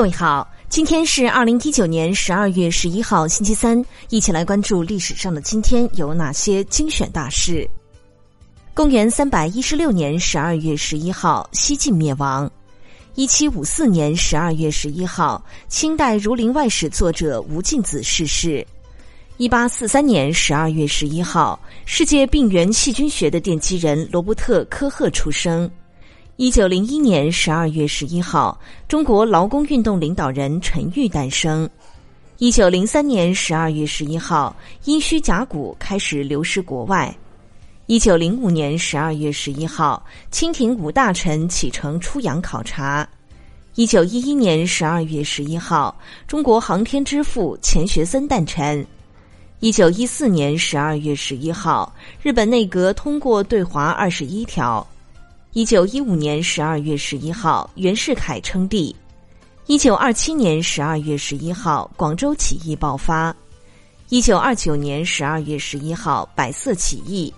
各位好，今天是二零一九年十二月十一号，星期三，一起来关注历史上的今天有哪些精选大事。公元三百一十六年十二月十一号，西晋灭亡。一七五四年十二月十一号，清代《儒林外史》作者吴敬梓逝世。一八四三年十二月十一号，世界病原细菌学的奠基人罗伯特·科赫出生。一九零一年十二月十一号，中国劳工运动领导人陈玉诞生。一九零三年十二月十一号，殷墟甲骨开始流失国外。一九零五年十二月十一号，清廷五大臣启程出洋考察。一九一一年十二月十一号，中国航天之父钱学森诞辰。一九一四年十二月十一号，日本内阁通过对华二十一条。一九一五年十二月十一号，袁世凯称帝。一九二七年十二月十一号，广州起义爆发。一九二九年十二月十一号，百色起义。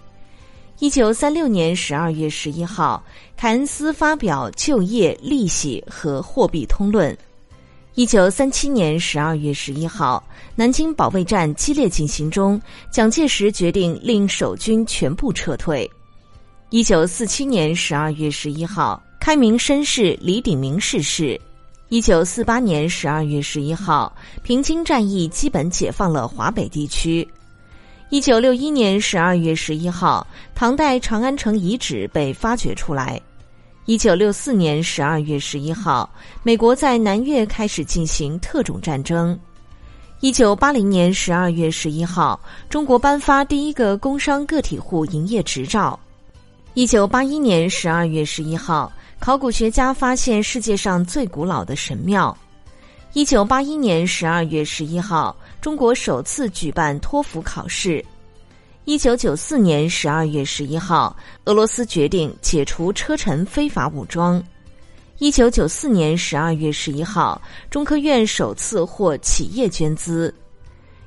一九三六年十二月十一号，凯恩斯发表就业、利息和货币通论。一九三七年十二月十一号，南京保卫战激烈进行中，蒋介石决定令守军全部撤退。一九四七年十二月十一号，开明绅士李鼎铭逝世。一九四八年十二月十一号，平津战役基本解放了华北地区。一九六一年十二月十一号，唐代长安城遗址被发掘出来。一九六四年十二月十一号，美国在南越开始进行特种战争。一九八零年十二月十一号，中国颁发第一个工商个体户营业执照。一九八一年十二月十一号，考古学家发现世界上最古老的神庙。一九八一年十二月十一号，中国首次举办托福考试。一九九四年十二月十一号，俄罗斯决定解除车臣非法武装。一九九四年十二月十一号，中科院首次获企业捐资。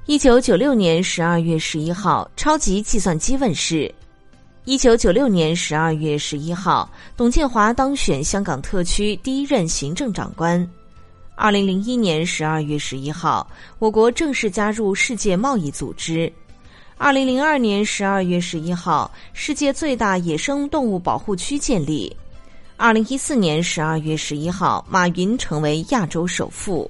一九九六年十二月十一号，超级计算机问世。一九九六年十二月十一号，董建华当选香港特区第一任行政长官。二零零一年十二月十一号，我国正式加入世界贸易组织。二零零二年十二月十一号，世界最大野生动物保护区建立。二零一四年十二月十一号，马云成为亚洲首富。